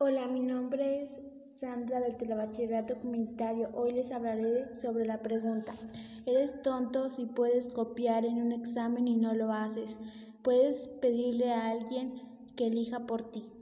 Hola, mi nombre es Sandra del Telebachillerato Comunitario. Hoy les hablaré sobre la pregunta. ¿Eres tonto si puedes copiar en un examen y no lo haces? Puedes pedirle a alguien que elija por ti.